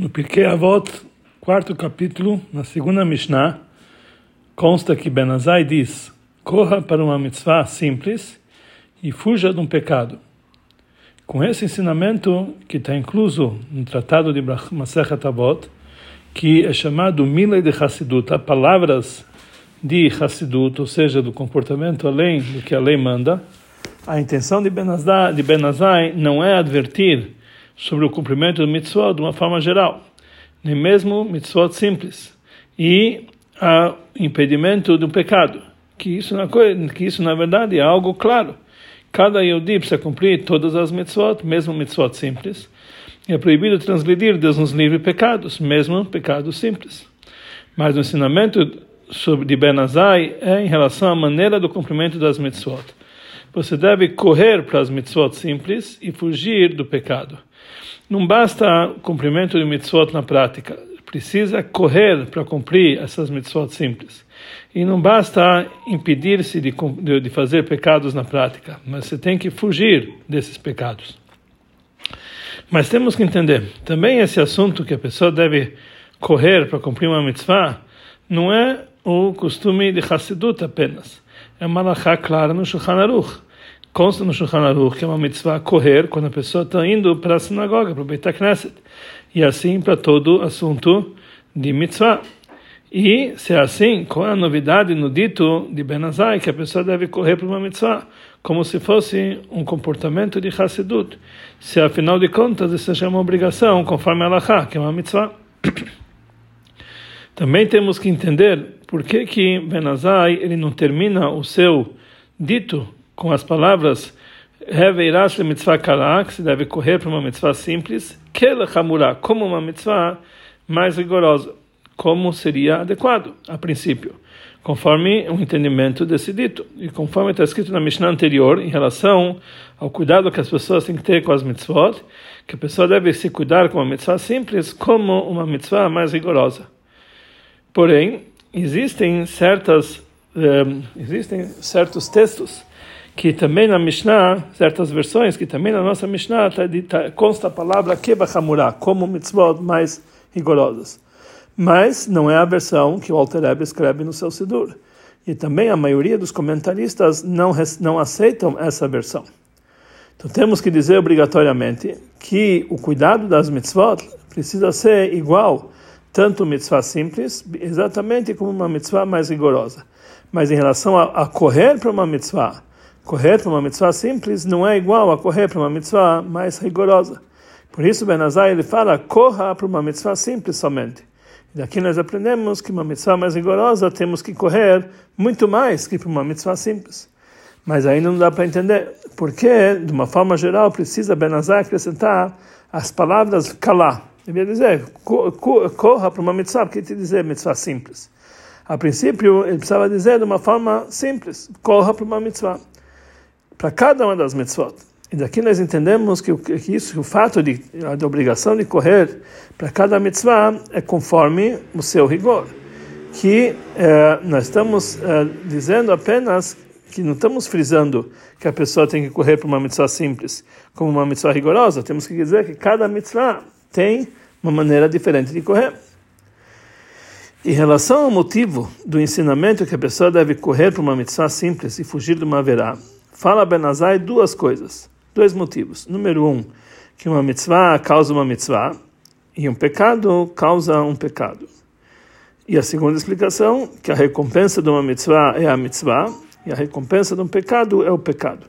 No Pirkei Avot, quarto capítulo, na segunda Mishnah, consta que Benazai diz: corra para uma mitzvah simples e fuja de um pecado. Com esse ensinamento, que está incluso no Tratado de Masechet Avot, que é chamado Mila de Hassidut, palavras de Hassidut, ou seja, do comportamento além do que a lei manda, a intenção de Benazai, de Benazai não é advertir sobre o cumprimento do mitzvot de uma forma geral, nem mesmo mitzvot simples, e o impedimento do pecado, que isso, na, que isso na verdade é algo claro. Cada Yehudi precisa cumprir todas as mitzvot, mesmo mitzvot simples, e é proibido transgredir Deus nos livre pecados, mesmo pecados simples. Mas o ensinamento sobre de Benazai é em relação à maneira do cumprimento das mitzvot. Você deve correr para as mitzvot simples e fugir do pecado. Não basta cumprimento de mitzvot na prática, precisa correr para cumprir essas mitzvot simples. E não basta impedir-se de, de fazer pecados na prática, mas você tem que fugir desses pecados. Mas temos que entender, também esse assunto que a pessoa deve correr para cumprir uma mitzvah, não é o costume de Hassidut apenas. É uma clara no Shulchan Aruch consta no Shulchan Aruch que é uma mitzvah correr quando a pessoa está indo para a sinagoga, para o Beit HaKnesset. E assim para todo assunto de mitzvah. E se é assim, qual é a novidade no dito de Benazai que a pessoa deve correr para uma mitzvah? Como se fosse um comportamento de Hassidut. Se afinal de contas isso seja uma obrigação, conforme Allah, que é uma mitzvah. Também temos que entender por que que Benazai ele não termina o seu dito com as palavras Reveirash mitzvah kala, que se deve correr para uma mitzvah simples, Kel hamura, como uma mitzvah mais rigorosa, como seria adequado, a princípio, conforme o entendimento desse dito. E conforme está escrito na Mishnah anterior, em relação ao cuidado que as pessoas têm que ter com as mitzvot, que a pessoa deve se cuidar com uma mitzvah simples, como uma mitzvah mais rigorosa. Porém, existem certas um, eh, existem certos textos que também na Mishnah, certas versões, que também na nossa Mishnah tá, tá, consta a palavra Kebachamurá, como mitzvot mais rigorosas. Mas não é a versão que o Alter escreve no seu Sidur. E também a maioria dos comentaristas não, não aceitam essa versão. Então temos que dizer obrigatoriamente que o cuidado das mitzvot precisa ser igual, tanto mitzvah simples, exatamente como uma mitzvah mais rigorosa. Mas em relação a, a correr para uma mitzvah, correr para uma mitzvah simples não é igual a correr para uma mitzvah mais rigorosa. Por isso, Benazai ele fala, corra para uma mitzvah simples somente. E daqui nós aprendemos que uma mitzvah mais rigorosa temos que correr muito mais que para uma mitzvah simples. Mas ainda não dá para entender porque, de uma forma geral, precisa Benazai acrescentar as palavras kalá. Devia dizer, corra para uma mitzvah, porque te dizer mitzvah simples. A princípio, ele precisava dizer de uma forma simples, corra para uma mitzvah para cada uma das mitzvot. E daqui nós entendemos que, que isso, o fato de a obrigação de correr para cada mitzvah é conforme o seu rigor. Que eh, nós estamos eh, dizendo apenas que não estamos frisando que a pessoa tem que correr para uma mitzvah simples como uma mitzvah rigorosa. Temos que dizer que cada mitzvah tem uma maneira diferente de correr. Em relação ao motivo do ensinamento que a pessoa deve correr para uma mitzvah simples e fugir de uma verá, Fala Benazai duas coisas, dois motivos. Número um, que uma mitzvah causa uma mitzvah e um pecado causa um pecado. E a segunda explicação, que a recompensa de uma mitzvah é a mitzvah e a recompensa de um pecado é o pecado.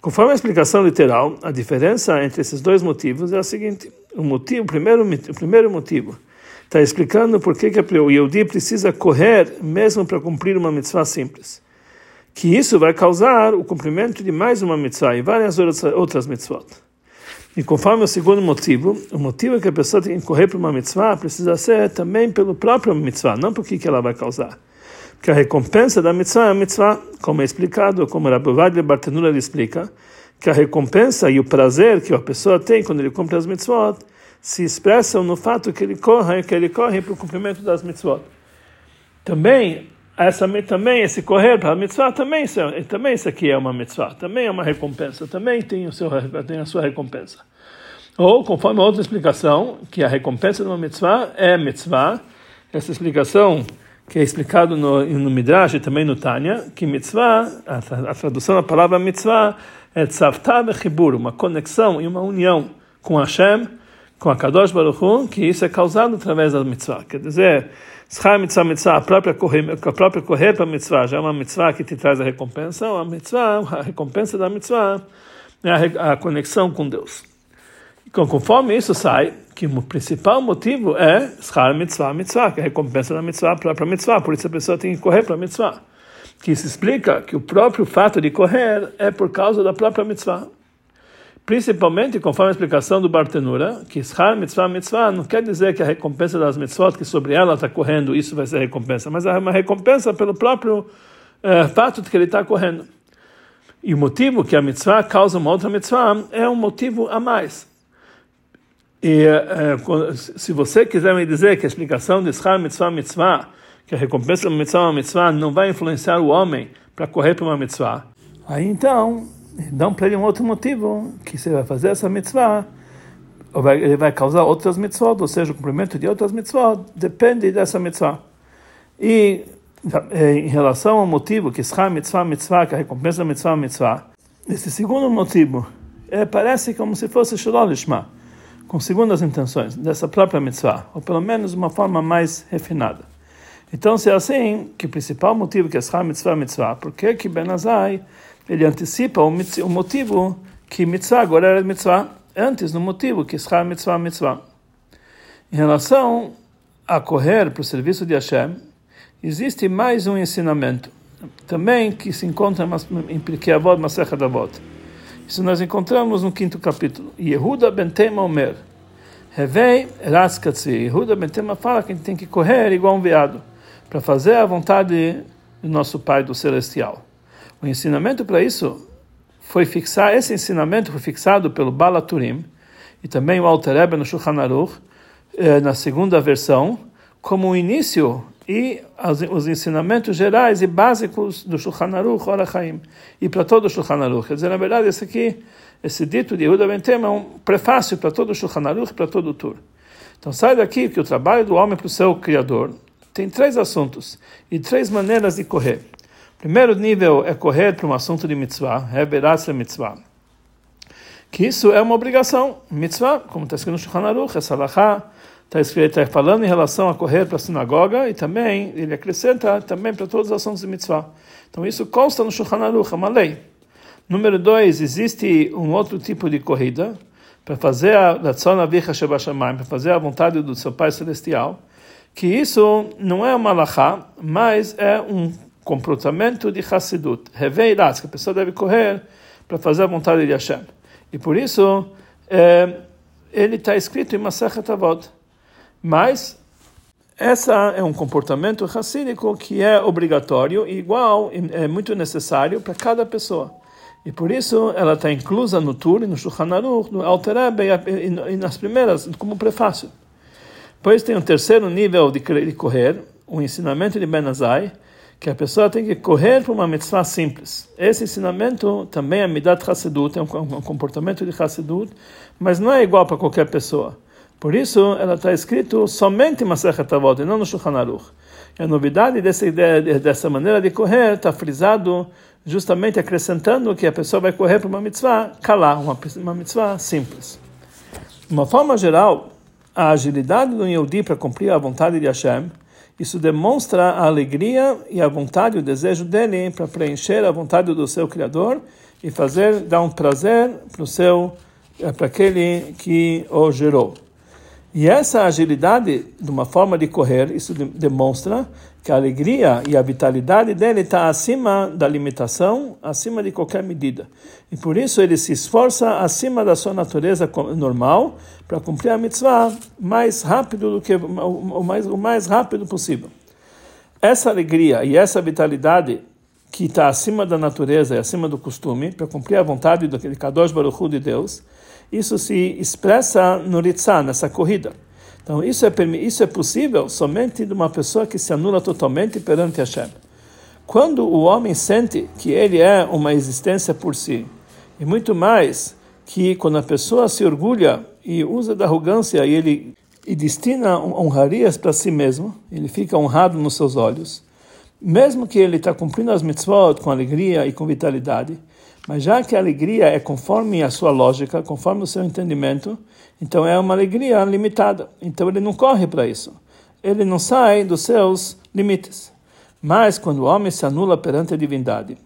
Conforme a explicação literal, a diferença entre esses dois motivos é a seguinte: o motivo, o primeiro, o primeiro motivo está explicando por que, que o Yehudi precisa correr mesmo para cumprir uma mitzvah simples que isso vai causar o cumprimento de mais uma mitzvah e várias outras mitzvot. E conforme o segundo motivo, o motivo é que a pessoa tem que correr para uma mitzvah precisa ser também pelo próprio mitzvah, não por que ela vai causar. Porque a recompensa da mitzvah é a mitzvah, como é explicado, como Rabbi Vadle Bartenura explica, que a recompensa e o prazer que a pessoa tem quando ele cumpre as mitzvot se expressam no fato que ele corre, que ele corre para o cumprimento das mitzvot. Também essa também esse correr para a mitzvah também isso, é, também isso aqui é uma mitzvah também é uma recompensa também tem o seu tem a sua recompensa. Ou, conforme outra explicação, que a recompensa de uma mitzvah é mitzvah, essa explicação que é explicado no, no Midrash e também no Tânia, que mitzvah, a, a tradução da palavra mitzvah é tzavta bechibur, uma conexão e uma união com Hashem, com a Kadosh Baruch Hu, que isso é causado através da mitzvah. Quer dizer, schar mitzvah mitzvah, a própria correr, a própria correr para a mitzvah já é uma mitzvah que te traz a recompensa, a mitzvah, a recompensa da mitzvah é a, a conexão com Deus. Então, conforme isso sai, que o principal motivo é schar mitzvah mitzvah, que é a recompensa da mitzvah, a própria mitzvah, por isso a pessoa tem que correr para a mitzvah. Que isso explica que o próprio fato de correr é por causa da própria mitzvah. Principalmente, conforme a explicação do Bartenura, que schar mitzvah mitzvah não quer dizer que a recompensa das mitzvot, que sobre ela está correndo, isso vai ser recompensa, mas é uma recompensa pelo próprio é, fato de que ele está correndo. E o motivo que a mitzvah causa uma outra mitzvah é um motivo a mais. E é, se você quiser me dizer que a explicação de schar mitzvah mitzvah, que a recompensa mitzvah uma mitzvah não vai influenciar o homem para correr para uma mitzvah, aí então dão para ele um outro motivo, que você vai fazer essa mitzvah, ele vai causar outras mitzvot, ou seja, o cumprimento de outras mitzvot, depende dessa mitzvah. E eh, em relação ao motivo, que schar mitzvah mitzvah, que a recompensa da mitzvah mitzvah, esse segundo motivo, é, parece como se fosse shalom lishma, com segundas intenções dessa própria mitzvah, ou pelo menos uma forma mais refinada. Então, se é assim, que o principal motivo que schar mitzvah mitzvah, por que que Benazai ele antecipa o, o motivo que mitzvah agora era mitzvah, antes no motivo que schar mitzvah mitzvah. Em relação a correr para o serviço de Hashem, existe mais um ensinamento, também que se encontra em Pirkei Avot, Masechet Avot. Isso nós encontramos no quinto capítulo. Yehuda ben Tema Omer, Revei Raskatzi. Yehuda ben Tema fala que a gente tem que correr igual um veado, para fazer a vontade do nosso Pai do Celestial. O ensinamento para isso foi fixar, esse ensinamento foi fixado pelo Balaturim e também o Alter Rebbe no Shulchan Aruch, eh, na segunda versão, como o início e os ensinamentos gerais e básicos do Shulchan Aruch, Orachaim, e para todo o Shulchan Aruch. Quer dizer, na verdade, esse aqui, esse dito de Yehuda Ben Tema é um prefácio para todo o Shulchan Aruch, para todo o Tur. Então sai daqui que o trabalho do homem para o seu Criador tem três assuntos e três maneiras de correr. Primeiro nível é correr para um assunto de mitzvah, reverar mitzvah. Que isso é uma obrigação, mitzvah, como está escrito no Shulchan Aruch, é salachá, está escrito, está falando em relação a correr para a sinagoga e também, ele acrescenta também para todos os assuntos de mitzvah. Então isso consta no Shulchan Aruch, é uma lei. Número dois, existe um outro tipo de corrida, para fazer a para fazer a vontade do seu Pai Celestial, que isso não é uma lachá, mas é um comportamento de Hassidut, Reveirat, que a pessoa deve correr para fazer a vontade de Hashem. E por isso, é, ele está escrito em Masachat Avot. Mas, essa é um comportamento racídico que é obrigatório e igual, é muito necessário para cada pessoa. E por isso ela está inclusa no Tur, no Shulchan Aruch, no Alter e nas primeiras, como prefácio. Depois tem um terceiro nível de correr, o ensinamento de Ben Azai, que a pessoa tem que correr para uma mitzvah simples. Esse ensinamento também é midat chassidut, é um comportamento de chassidut, mas não é igual para qualquer pessoa. Por isso, ela está escrito somente Masechet Avot, e não no Shulchan Aruch. E a novidade dessa ideia, dessa maneira de correr, está frisado justamente acrescentando que a pessoa vai correr para uma mitzvah kalá, uma, uma mitzvah simples. De uma forma geral, a agilidade do Yehudi para cumprir a vontade de Hashem isso demonstra a alegria e a vontade, o desejo dele para preencher a vontade do seu Criador e fazer, dar um prazer para o seu, eh, para aquele que o gerou. E essa agilidade, de uma forma de correr, isso demonstra que a alegria e a vitalidade dele está acima da limitação, acima de qualquer medida. E por isso ele se esforça acima da sua natureza normal para cumprir a mitzvah mais rápido do que o mais, o mais rápido possível. Essa alegria e essa vitalidade que está acima da natureza e acima do costume, para cumprir a vontade daquele Kadosh Baruch Hu de Deus, isso se expressa no Ritzah, nessa corrida. Então, isso é, isso é possível somente de uma pessoa que se anula totalmente perante Hashem. Quando o homem sente que ele é uma existência por si, e muito mais que quando a pessoa se orgulha e usa da arrogância e ele e destina honrarias para si mesmo, ele fica honrado nos seus olhos, mesmo que ele está cumprindo as mitzvot com alegria e com vitalidade, mas já que a alegria é conforme a sua lógica, conforme o seu entendimento, então é uma alegria limitada. Então ele não corre para isso. Ele não sai dos seus limites. Mas quando o homem se anula perante a divindade,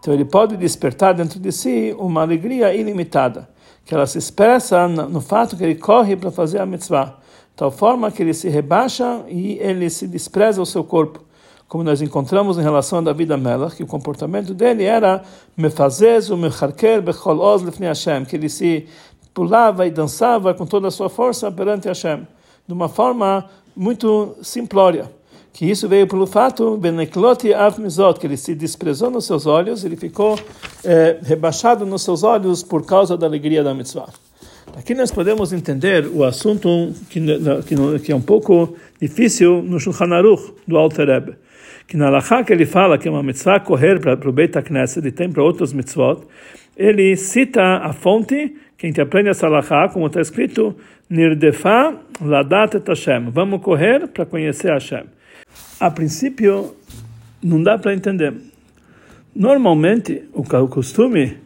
então ele pode despertar dentro de si uma alegria ilimitada, que ela se expressa no fato que ele corre para fazer a mitzvah, tal forma que ele se rebaixa e ele se despreza o seu corpo como nós encontramos em relação a David Amelach, que o comportamento dele era mefazez mecharker Hashem, que ele se pulava e dançava com toda a sua força perante Hashem, de uma forma muito simplória. Que isso veio pelo fato, benekloti que ele se desprezou nos seus olhos, ele ficou eh, rebaixado nos seus olhos por causa da alegria da mitzvah. Aqui nós podemos entender o assunto que, que, que é um pouco difícil no Shulchan Aruch, do Alter Rebbe que na Lacha que ele fala que é uma mitzvah correr para o Beit HaKnesset e tem para outros mitzvot, ele cita a fonte, que a gente aprende essa Lacha, como está escrito, Nirdefa Ladat et Hashem. Vamos correr para conhecer Hashem. A princípio, não dá para entender. Normalmente, o costume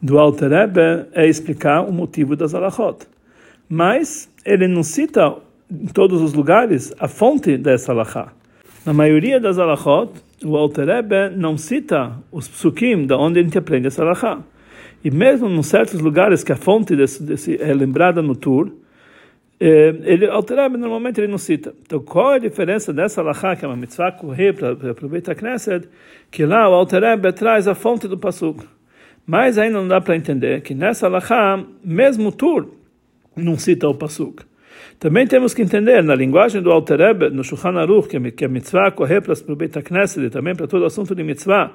do Alter Rebbe é explicar o motivo das alachot. Mas ele não cita em todos os lugares a fonte dessa alachá. Na maioria das alachot, o Alter Rebbe não cita os psukim da onde a gente aprende essa alachá. E mesmo em certos lugares que a fonte desse, desse é lembrada no Tur, eh, ele, Alter Rebbe normalmente ele não cita. Então qual é a diferença dessa alachá, que é uma mitzvah correr para aproveitar a Knesset, que lá o Alter Rebbe traz a fonte do pasuk. Mas ainda não dá para entender que nessa alachá, mesmo o Tur, não cita o pasuk. Também temos que entender, na linguagem do Alter Rebbe, no Shulchan Aruch, que a mitzvah correr para o Beit HaKnesset, e também para todo o assunto de mitzvah,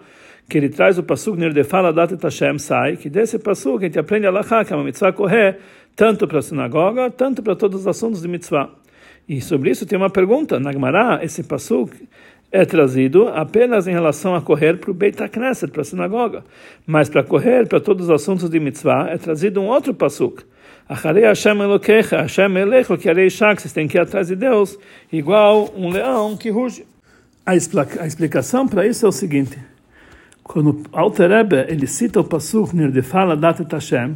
que ele traz o pasuk Nirdefala Dat Hashem Sai, que desse pasuk a gente aprende a Lachá, que é uma mitzvah correr tanto para a sinagoga, tanto para todos os assuntos de mitzvah. E sobre isso tem uma pergunta, na Gemara, esse pasuk é trazido apenas em relação a correr para o Beit HaKnesset, para a sinagoga, mas para correr para todos os assuntos de mitzvah é trazido um outro pasuk, Acharei Hashem Elokecha, Hashem Elecho, que arei Shak, vocês têm que ir atrás de Deus, igual um leão que ruge. A explicação para isso é o seguinte: quando Alter Rebbe, ele cita o Pasuk Nirdefala Datet Hashem,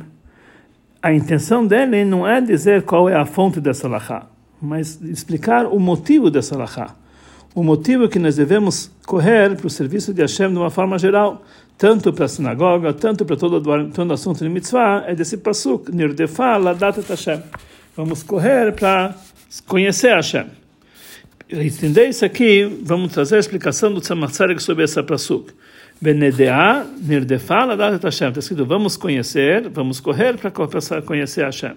a intenção dele não é dizer qual é a fonte dessa lahá, mas explicar o motivo dessa lahá. O motivo que nós devemos correr para o serviço de Hashem de uma forma geral tanto para a sinagoga, tanto para todo, todo assunto de mitzvah, é desse pasuk, nirdefa ladat Hashem. Vamos correr para conhecer Hashem. Entender isso aqui, vamos trazer a explicação do Tzemach sobre essa pasuk. Benedea nirdefa ladat Hashem. Está escrito, vamos conhecer, vamos correr para conhecer Hashem.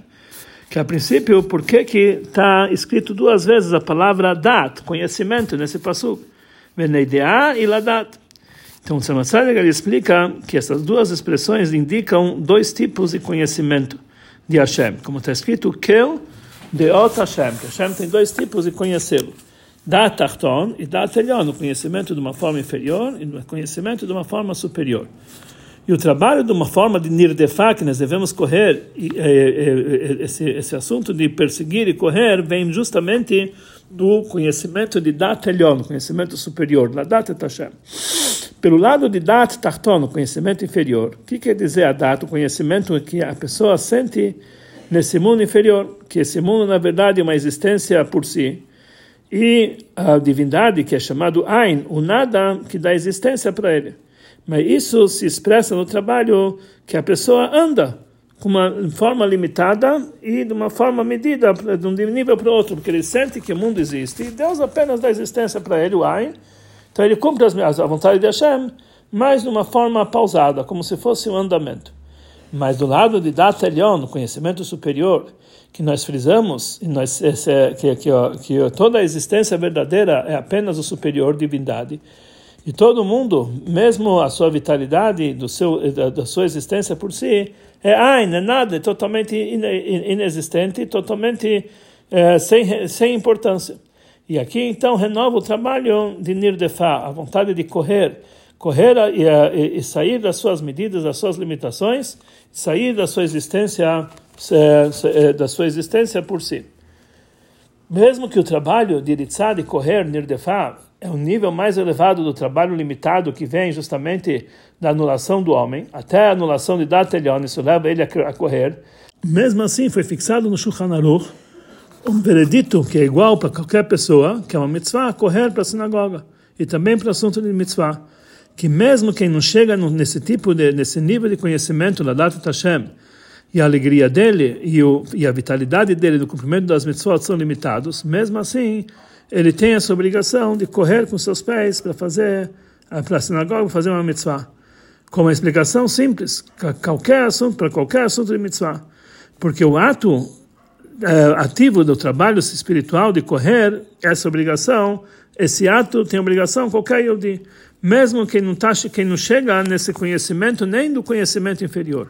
Que a princípio, por que que está escrito duas vezes a palavra dat, conhecimento, nesse pasuk? Benedea e ladat. Então, o Tzemach explica que essas duas expressões indicam dois tipos de conhecimento de Hashem. Como está escrito, Kel Deot Hashem, que Hashem tem dois tipos de conhecê-lo. Da Tarton e da Telion, o conhecimento de uma forma inferior e o conhecimento de uma forma superior. E o trabalho de uma forma de nirdefá, que nós devemos correr, e, e, e, esse, esse assunto de perseguir e correr, vem justamente do conhecimento de Dat Elion, conhecimento superior, la Dat Hashem. Pelo lado de Dat Tarton, conhecimento inferior, o que quer dizer a Dat? O conhecimento que a pessoa sente nesse mundo inferior, que esse mundo, na verdade, é uma existência por si. E a divindade, que é chamado Ain, o nada que dá existência para ele. Mas isso se expressa no trabalho que a pessoa anda com uma forma limitada e de uma forma medida, de um nível para o outro, porque ele sente que o mundo existe e Deus apenas dá existência para ele, o Ain, então ele cumpre as, a vontade de Hashem, mas de uma forma pausada, como se fosse um andamento. Mas do lado de Datelion, conhecimento superior, que nós frisamos, nós, esse, que, que, que toda a existência verdadeira é apenas o superior divindade, e todo mundo, mesmo a sua vitalidade, do seu, da, sua existência por si, é Ain, é nada, é totalmente inexistente, totalmente é, sem, sem importância. E aqui então renova o trabalho de Nirdefa, a vontade de correr correr e, e, e, sair das suas medidas, das suas limitações, sair da sua existência, da sua existência por si. Mesmo que o trabalho de Ritzad, de correr, Nirdefá, é um nível mais elevado do trabalho limitado que vem justamente da anulação do homem, até a anulação de Datelion, isso leva ele a correr. Mesmo assim, foi fixado no Shulchan Aruch um veredito que é igual para qualquer pessoa, que é uma mitzvah, correr para a sinagoga. E também para o assunto de mitzvah. Que mesmo quem não chega nesse tipo de, nesse nível de conhecimento da data Hashem, e a alegria dele e, o, e a vitalidade dele do cumprimento das mitzvot são limitados, mesmo assim, ele tem essa obrigação de correr com seus pés para fazer, para a sinagoga, fazer uma mitzvah. Com uma explicação simples, qualquer assunto, para qualquer assunto de mitzvah. Porque o ato é, ativo do trabalho espiritual de correr, essa obrigação, esse ato tem obrigação qualquer Yodi, mesmo quem não, tá, quem não chega nesse conhecimento, nem do conhecimento inferior.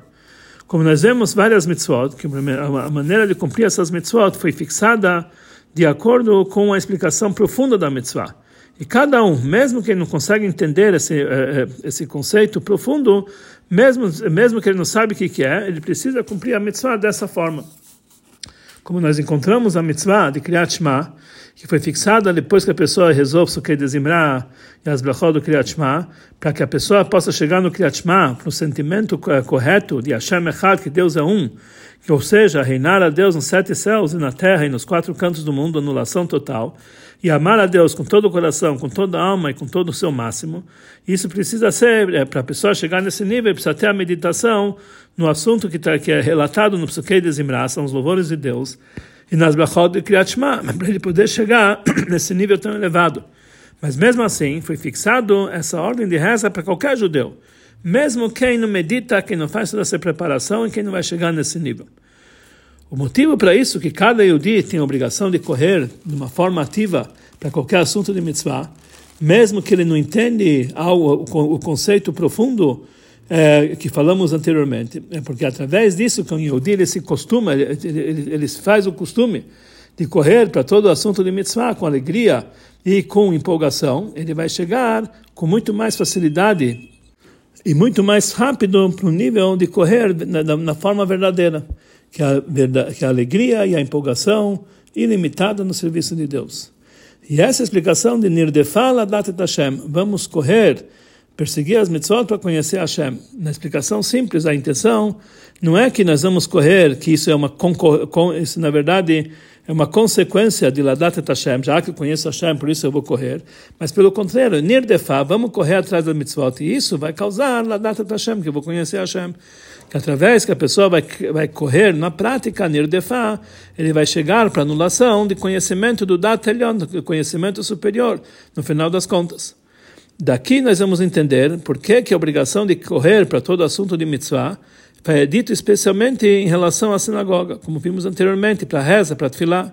Como nós vemos várias mitzvot, que a maneira de cumprir essas mitzvot foi fixada de acordo com a explicação profunda da mitzvah. E cada um, mesmo que ele não consegue entender esse, eh, eh, esse conceito profundo, mesmo, mesmo que ele não sabe o que é, ele precisa cumprir a mitzvah dessa forma. Como nós encontramos a mitzvah de Kriyat Shema, que foi fixada depois que a pessoa resolve o que dizimrar e as brachot do Kriyat Shema, para que a pessoa possa chegar no Kriyat Shema, para o sentimento correto de Hashem Echad, que Deus é um, que, ou seja, reinar a Deus nos sete céus e na terra e nos quatro cantos do mundo, anulação total, e amar a Deus com todo o coração, com toda a alma e com todo o seu máximo. Isso precisa ser, é, para a pessoa chegar nesse nível, precisa ter a meditação no assunto que, tá, que é relatado no Psuquei de Zimra, são os louvores de Deus, e nas brachot de Kriyat Shema, para ele poder chegar nesse nível tão elevado. Mas mesmo assim, foi fixado essa ordem de reza para qualquer judeu, mesmo quem não medita, quem não faz toda essa preparação e quem não vai chegar nesse nível. O motivo para isso é que cada Yudi tem a obrigação de correr de uma forma ativa para qualquer assunto de mitzvah, mesmo que ele não entende o conceito profundo é, que falamos anteriormente, é porque através disso que o Yehudi ele se costuma, ele, ele, ele faz o costume de correr para todo o assunto de mitzvah com alegria e com empolgação, ele vai chegar com muito mais facilidade e muito mais rápido para o nível de correr na, na forma verdadeira, que a, que a alegria e a empolgação ilimitada no serviço de Deus. E essa explicação de Nirdefala Datet Hashem, vamos correr perseguir as mitzvot para conhecer Hashem. Na explicação simples, a intenção não é que nós vamos correr, que isso é uma isso na verdade é uma consequência de Ladat et Hashem, já que eu conheço Hashem, por isso eu vou correr. Mas pelo contrário, Nirdefa, vamos correr atrás das mitzvot, e isso vai causar Ladat et Hashem, que eu vou conhecer Hashem. Que através que a pessoa vai, vai correr na prática, Nirdefa, ele vai chegar para anulação de conhecimento do Dat Elyon, do conhecimento superior, no final das contas. Daqui nós vamos entender por que, que a obrigação de correr para todo assunto de mitzvah é dito especialmente em relação à sinagoga, como vimos anteriormente, para a reza, para a tefilá.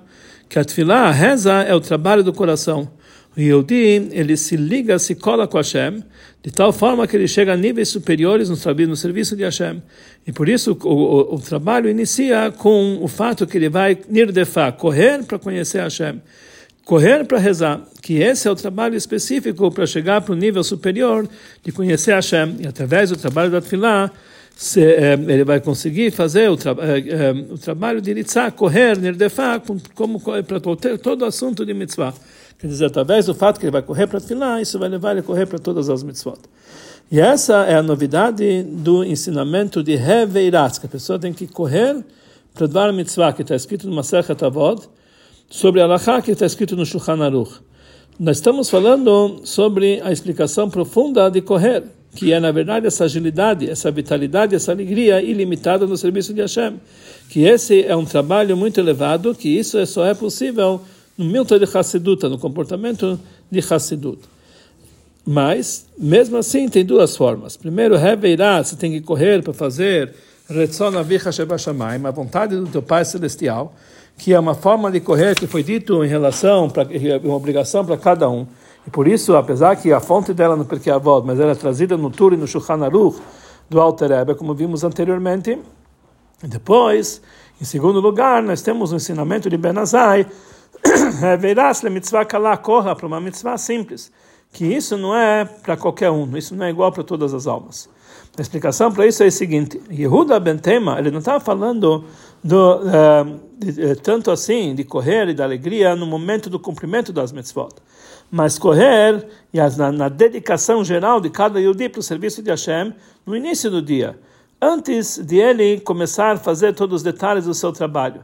Que a tefilá, a reza, é o trabalho do coração. O Yehudi, ele se liga, se cola com Hashem, de tal forma que ele chega a níveis superiores no, serviço de Hashem. E por isso o, o, o trabalho inicia com o fato que ele vai nirdefá, correr para conhecer Hashem correr para rezar, que esse é o trabalho específico para chegar para o nível superior de conhecer Hashem, e através do trabalho da Tfilah, se, eh, ele vai conseguir fazer o, tra eh, eh, o trabalho de Ritzah, correr, Nirdefá, como para todo, todo assunto de mitzvah. Quer dizer, através do fato que ele vai correr para Tfilah, isso vai levar ele a correr para todas as mitzvot. E essa é a novidade do ensinamento de Reveirat, que a pessoa tem que correr para dar mitzvah, que está escrito no Masechet Avod, sobre a Laha que está escrito no Shulchan Aruch. Nós estamos falando sobre a explicação profunda de correr, que é, na verdade, essa agilidade, essa vitalidade, essa alegria ilimitada no serviço de Hashem. Que esse é um trabalho muito elevado, que isso é só é possível no Milton de Hassidut, no comportamento de Hassidut. Mas, mesmo assim, tem duas formas. Primeiro, Reveirá, você tem que correr para fazer a vontade do teu Pai Celestial, que é uma forma de correr que foi dito em relação, para uma obrigação para cada um. E por isso, apesar que a fonte dela no Perkei Avot, mas ela é trazida no Tur e no Shulchan Aruch do Alter Rebbe, como vimos anteriormente. Depois, em segundo lugar, nós temos o ensinamento de Ben Azai, Verás le mitzvah kalá, corra para uma mitzvah simples, que isso não é para qualquer um, isso não é igual para todas as almas. A explicação para isso é o seguinte: Yehuda ben Tema, ele não estava falando do, uh, de, de, tanto assim de correr e da alegria no momento do cumprimento das mitzvot, mas correr e as, na, na, dedicação geral de cada Yehudi para o serviço de Hashem no início do dia, antes de ele começar a fazer todos os detalhes do seu trabalho.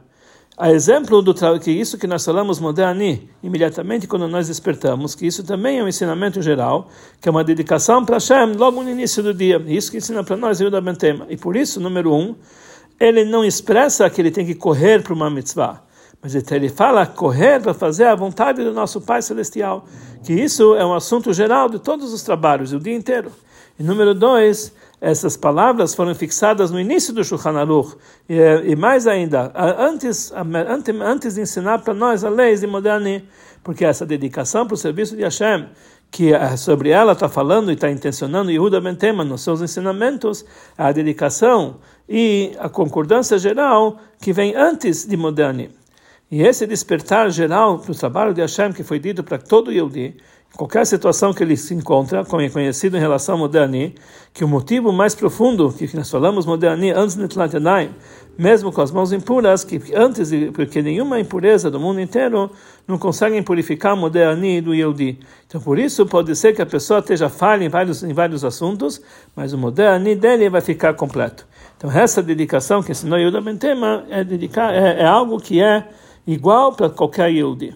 A exemplo do que isso que nós falamos moderni, imediatamente quando nós despertamos, que isso também é um ensinamento geral, que é uma dedicação para Hashem logo no início do dia. Isso que ensina para nós Yuda Bentema. E por isso, número um, ele não expressa que ele tem que correr para uma mitzvah, mas ele fala correr para fazer a vontade do nosso Pai Celestial, que isso é um assunto geral de todos os trabalhos, o dia inteiro. E número dois, essas palavras foram fixadas no início do Shulchan Aruch, e, e mais ainda, antes, antes, antes de ensinar para nós a lei de Moderni, porque essa dedicação para o serviço de Hashem, que é sobre ela está falando e está intencionando Yehuda Bentema nos seus ensinamentos, a dedicação e a concordância geral que vem antes de Moderni. E esse despertar geral para o trabalho de Hashem que foi dito para todo Yehudi, qualquer situação que ele se encontra, como é conhecido em relação ao Moderni, que o motivo mais profundo que nós falamos Moderni antes de Netlat mesmo com as mãos impuras, que antes de, porque nenhuma impureza do mundo inteiro não consegue purificar Moderni do Yehudi. Então por isso pode ser que a pessoa esteja falha em vários em vários assuntos, mas o Moderni dele vai ficar completo. Então essa dedicação que ensinou Yehuda Bentema é dedicar é, é algo que é igual para qualquer Yehudi.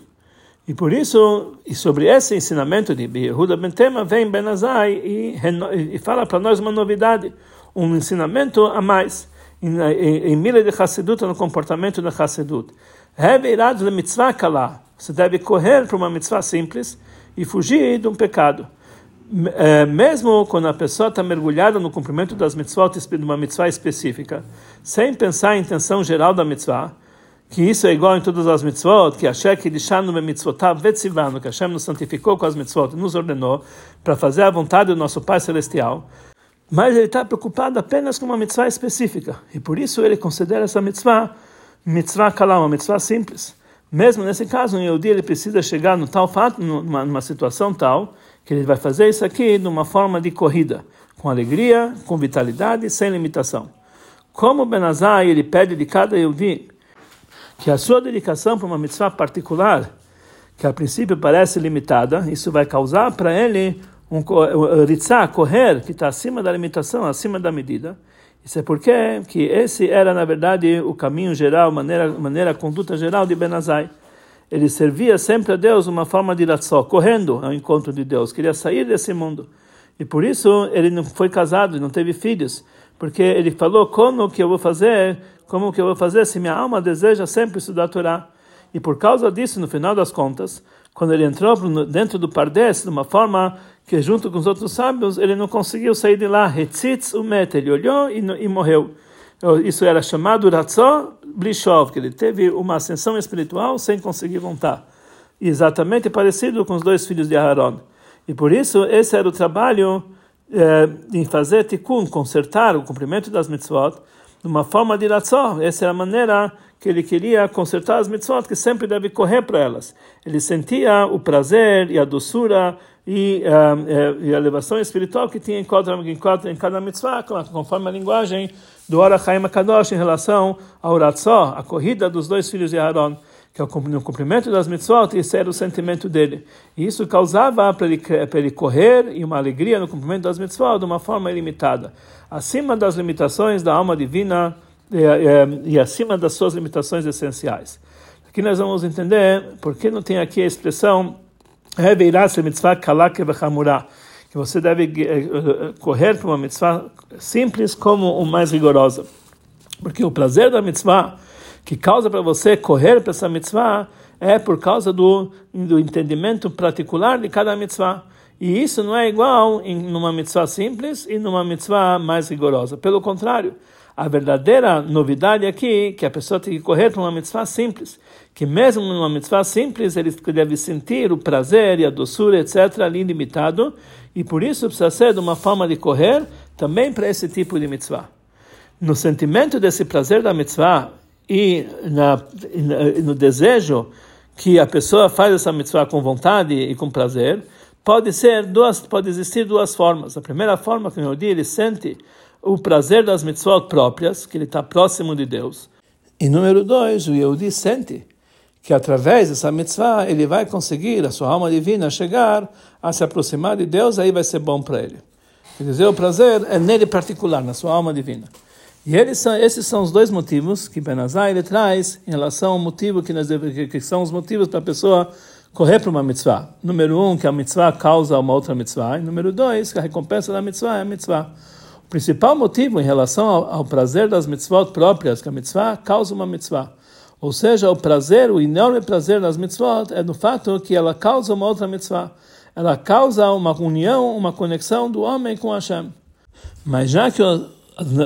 E por isso, e sobre esse ensinamento de Yehuda Ben Tema, vem Benazai e, e fala para nós uma novidade, um ensinamento a mais, em, em, em Mila de Hassedut, no comportamento da Hassedut. Revirad le mitzvah kala. Você deve correr para uma mitzvah simples e fugir de um pecado. É, mesmo quando a pessoa está mergulhada no cumprimento das mitzvot, de uma mitzvah específica, sem pensar a intenção geral da mitzvah, que isso é igual em todas as mitzvot, que Hashem que deixando mitzvotav vetzivano, que Hashem nos santificou com as mitzvot, nos ordenou para fazer a vontade do nosso Pai Celestial, mas ele está preocupado apenas com uma mitzvah específica, e por isso ele considera essa mitzvah mitzvah kalá, uma mitzvah simples. Mesmo nesse caso, um Yehudi ele precisa chegar no tal fato, numa, numa situação tal, que ele vai fazer isso aqui de uma forma de corrida, com alegria, com vitalidade, sem limitação. Como Benazai ele pede de cada Yehudi que a sua dedicação para uma mitzvah particular, que a princípio parece limitada, isso vai causar para ele um ritzá, correr, que está acima da limitação, acima da medida. Isso é porque que esse era, na verdade, o caminho geral, maneira, maneira a conduta geral de Benazai. Ele servia sempre a Deus uma forma de ratzó, correndo ao encontro de Deus, queria sair desse mundo. E por isso ele não foi casado, não teve filhos, porque ele falou como que eu vou fazer como que eu vou fazer se minha alma deseja sempre estudar a Torá? E por causa disso, no final das contas, quando ele entrou dentro do Pardes, de uma forma que junto com os outros sábios, ele não conseguiu sair de lá. Hetzitz umet, ele olhou e, e morreu. Isso era chamado Ratzó Blishov, que ele teve uma ascensão espiritual sem conseguir voltar. Exatamente parecido com os dois filhos de Aaron. E por isso, esse era o trabalho eh, em fazer tikkun, consertar o cumprimento das mitzvot, de uma forma de ratzó. Essa era a maneira que ele queria consertar as mitzvot, que sempre deve correr para elas. Ele sentia o prazer e a doçura e, uh, e a elevação espiritual que tinha em cada, em cada mitzvah, conforme a linguagem do Ora Chaim Kadosh em relação ao ratzó, a corrida dos dois filhos de Aaron que é o cumprimento das mitzvot, esse era o sentimento dele. E isso causava para ele, ele correr e uma alegria no cumprimento das mitzvot de uma forma ilimitada, acima das limitações da alma divina e, e, e acima das suas limitações essenciais. Aqui nós vamos entender por que não tem aqui a expressão que você deve eh, eh, correr para uma mitzvah simples como o mais rigorosa. Porque o prazer da mitzvah que causa para você correr para essa mitzvah é por causa do, do entendimento particular de cada mitzvah. E isso não é igual em numa mitzvah simples e numa mitzvah mais rigorosa. Pelo contrário, a verdadeira novidade aqui é que a pessoa tem que correr para uma mitzvah simples, que mesmo numa mitzvah simples ele deve sentir o prazer e a doçura, etc., ali limitado, e por isso precisa ser de uma forma de correr também para esse tipo de mitzvah. No sentimento desse prazer da mitzvah, e na, no desejo que a pessoa faz essa mitzvah com vontade e com prazer, pode ser duas, pode existir duas formas. A primeira forma que o Yehudi ele sente o prazer das mitzvot próprias, que ele está próximo de Deus. E número dois, o Yehudi sente que através dessa mitzvah ele vai conseguir, a sua alma divina, chegar a se aproximar de Deus, aí vai ser bom para ele. Quer dizer, o prazer é nele particular, na sua alma divina. E eles esses são os dois motivos que Benazai ele traz em relação ao motivo que, nós, que são os motivos para a pessoa correr para uma mitzvah. Número um, que a mitzvah causa uma outra mitzvah. E número dois, que a recompensa da mitzvah é a mitzvah. O principal motivo em relação ao, ao prazer das mitzvot próprias, que a mitzvah causa uma mitzvah. Ou seja, o prazer, o enorme prazer das mitzvot é no fato que ela causa uma outra mitzvah. Ela causa uma união, uma conexão do homem com Hashem. Mas já que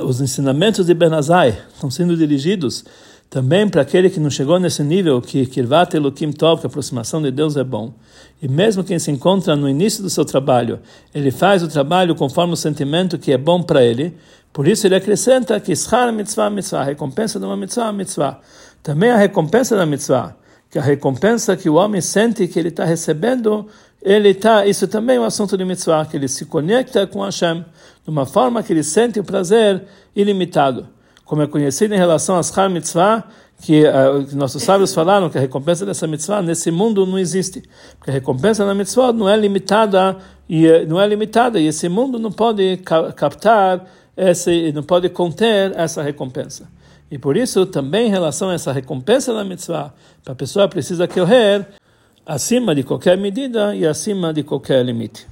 os ensinamentos de Benazai estão sendo dirigidos também para aquele que não chegou nesse nível, que Kirvat Elohim Tov, que a aproximação de Deus é bom. E mesmo quem se encontra no início do seu trabalho, ele faz o trabalho conforme o sentimento que é bom para ele. Por isso ele acrescenta que Ishar Mitzvah Mitzvah, a recompensa de uma Mitzvah Mitzvah. Também a recompensa da Mitzvah, que a recompensa que o homem sente que ele está recebendo, ele tá, isso também é um assunto de Mitzvah, que ele se conecta com Hashem de uma forma que ele sente o prazer ilimitado como é conhecido em relação a Shar Mitzvah, que uh, nossos sábios falaram que a recompensa dessa mitzvah nesse mundo não existe, porque a recompensa da mitzvah não é limitada e eh, não é limitada e esse mundo não pode captar esse, não pode conter essa recompensa. E por isso também em relação a essa recompensa da mitzvah, a pessoa precisa correr acima de qualquer medida e acima de qualquer limite.